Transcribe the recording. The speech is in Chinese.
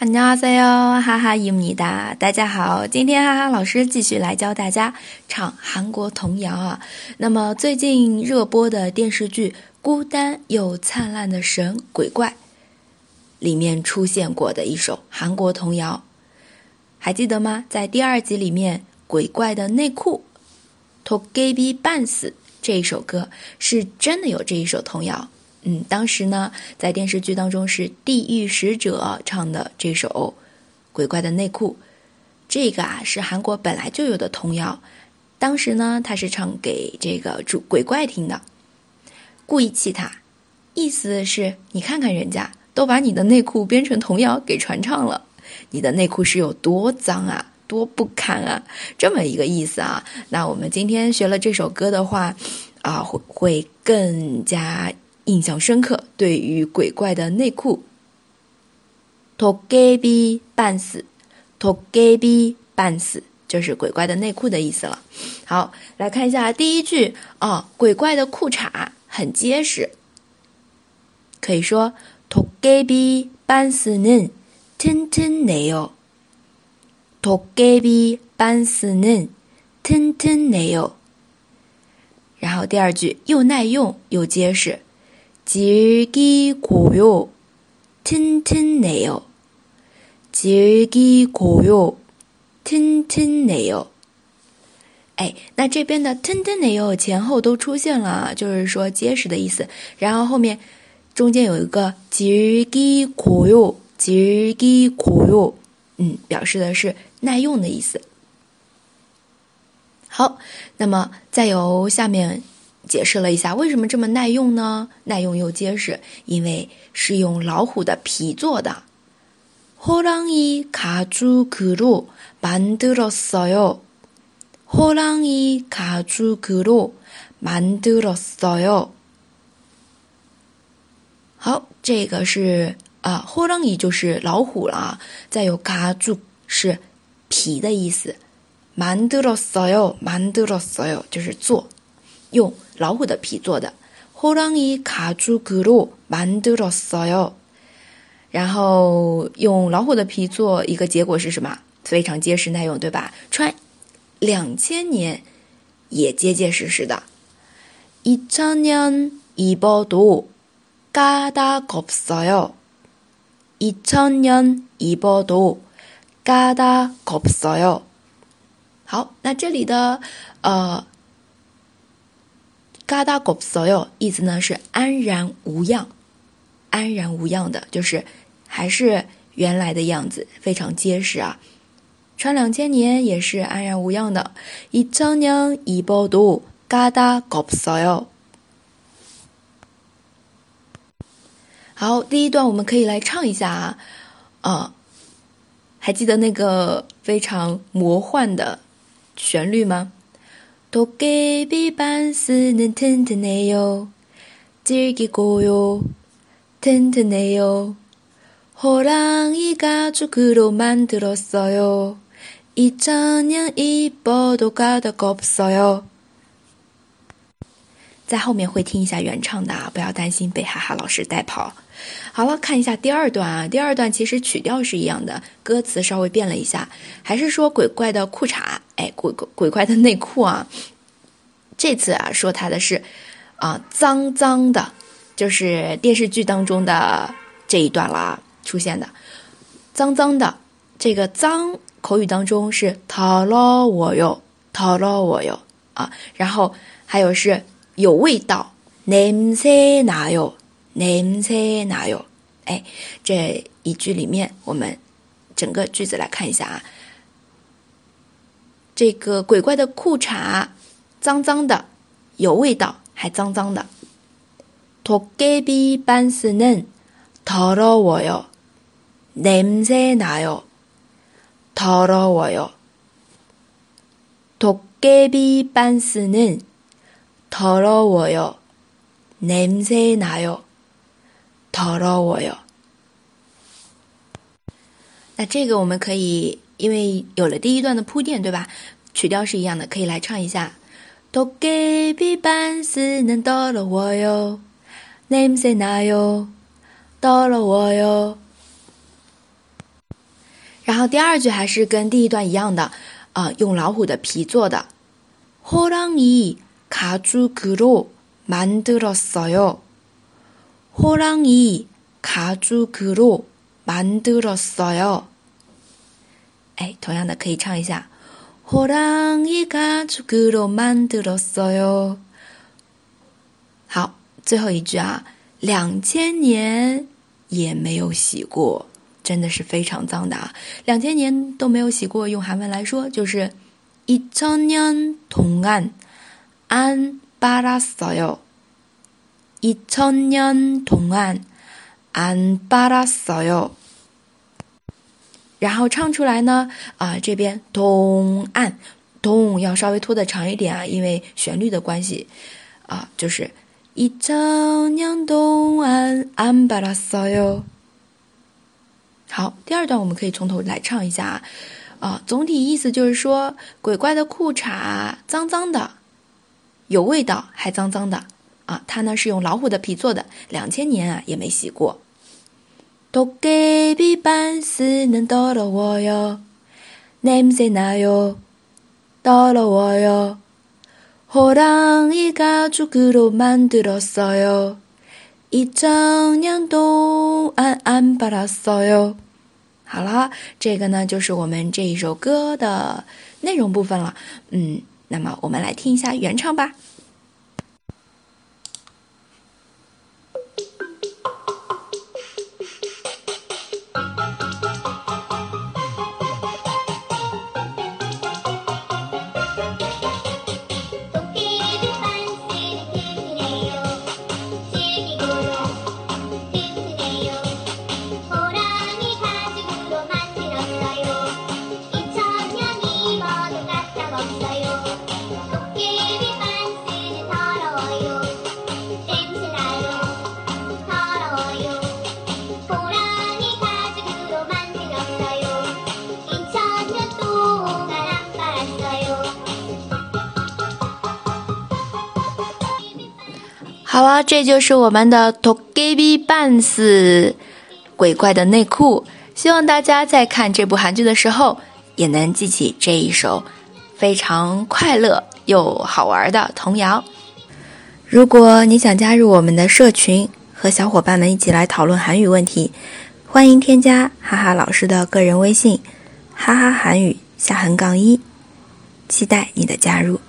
안녕하세요，哈哈伊米哒，大家好，今天哈哈老师继续来教大家唱韩国童谣啊。那么最近热播的电视剧《孤单又灿烂的神鬼怪》里面出现过的一首韩国童谣，还记得吗？在第二集里面，鬼怪的内裤토끼비半死这一首歌是真的有这一首童谣。 嗯，当时呢，在电视剧当中是地狱使者唱的这首《鬼怪的内裤》，这个啊是韩国本来就有的童谣。当时呢，他是唱给这个主鬼怪听的，故意气他，意思是你看看人家都把你的内裤编成童谣给传唱了，你的内裤是有多脏啊，多不堪啊，这么一个意思啊。那我们今天学了这首歌的话，啊，会会更加。印象深刻，对于鬼怪的内裤，토끼비半死，토끼비半死就是鬼怪的内裤的意思了。好，来看一下第一句啊，鬼怪的裤衩很结实，可以说토끼비반스는튼튼해 요。 토끼비반스는튼튼해 요。 然后第二句又耐用又结实。 질기고요튼튼해 요。 질기고요튼튼해 요。 哎，那这边的튼튼해요前后都出现了，就是说结实的意思。然后后面中间有一个질기고 요， 질기고 요， 嗯，表示的是耐用的意思。好，那么再由下面。 解释了一下为什么这么耐用呢？耐用又结实，因为是用老虎的皮做的。호랑이가죽으로만들었어 요。 호랑이가죽으로만들었어 요。 好，这个是啊，호랑이就是老虎了。再有가죽是皮的意思。만들었어 요， 만들었어 요， 就是做。用 老虎的皮做的，호랑이가죽으로만들었어 요。 然后用老虎的皮做一个结果是什么？非常结实耐用，对吧？穿两千年也结结实实的。이천년입어도까다없어 요。 이천년입어도까다없어 요。 好，那这里的呃。 嘎达狗所有意思呢是安然无恙，安然无恙的，就是还是原来的样子，非常结实啊。穿两千年也是安然无恙的。一张娘一包毒，嘎达狗所有。好，第一段我们可以来唱一下啊，啊，还记得那个非常魔幻的旋律吗？ 토끼비반스는 튼튼해 요， 질기고요 튼튼해 요。 호랑이 가죽으로 만들었어 요， 이천년입어도가닥없어 요。 在后面会听一下原唱的啊，不要担心被哈哈老师带跑。好了，看一下第二段啊，第二段其实曲调是一样的，歌词稍微变了一下，还是说鬼怪的裤衩。哎，鬼鬼怪的内裤啊！这次啊，说他的是啊，脏脏的，就是电视剧当中的这一段啦，出现的脏脏的。这个脏口语当中是讨了我哟，讨了我哟啊。然后还有是有味道，냄새나 요， 냄새나 요。 哎，这一句里面，我们整个句子来看一下啊。这个鬼怪的裤衩脏脏的，有味道，还脏脏的。토끼비반스는더러워 요， 냄새나 요， 더러워 요。 토끼비반스는 더러워 요， 냄새나 요， 더러워 요。 那这个我们可以。因为有了第一段的铺垫，对吧？曲调是一样的，可以来唱一下。토끼비반스는더러워 요， 냄새나 요， 더러워 요。 然后第二句还是跟第一段一样的，啊，用老虎的皮做的。호랑이 가죽으로만들었어 요。 호랑이가죽으로만들었어 요。 哎，同样的可以唱一下。호랑이가죽으로만들었어 요。 好，最后一句啊，两千年也没有洗过。真的是非常脏的啊！两千年都没有洗过，用韩文来说就是이천년동안 안빨았어 요。 一千年동안안빨았어 요。 然后唱出来呢，啊，这边동안 동要稍微拖的长一点啊，因为旋律的关系啊，就是一千年동안안빨았어 요。 好，第二段我们可以从头来唱一下啊，啊，总体意思就是说，鬼怪的裤衩脏脏的， 有味道，还脏脏的啊。它呢是用老虎的皮做的，两千年啊也没洗过。도깨비반스는더러워요냄새나요더러워요호랑이가죽으로만들었어요이천년동안안빨았어 요。 好了，这个呢就是我们这一首歌的内容部分了。嗯， 那么我们来听一下原唱吧。好了，这就是我们的 Togebi b a n s 鬼怪的内裤。希望大家在看这部韩剧的时候，也能记起这一首非常快乐又好玩的童谣。如果你想加入我们的社群，和小伙伴们一起来讨论韩语问题，欢迎添加哈哈老师的个人微信：哈哈韩语下横杠一，期待你的加入。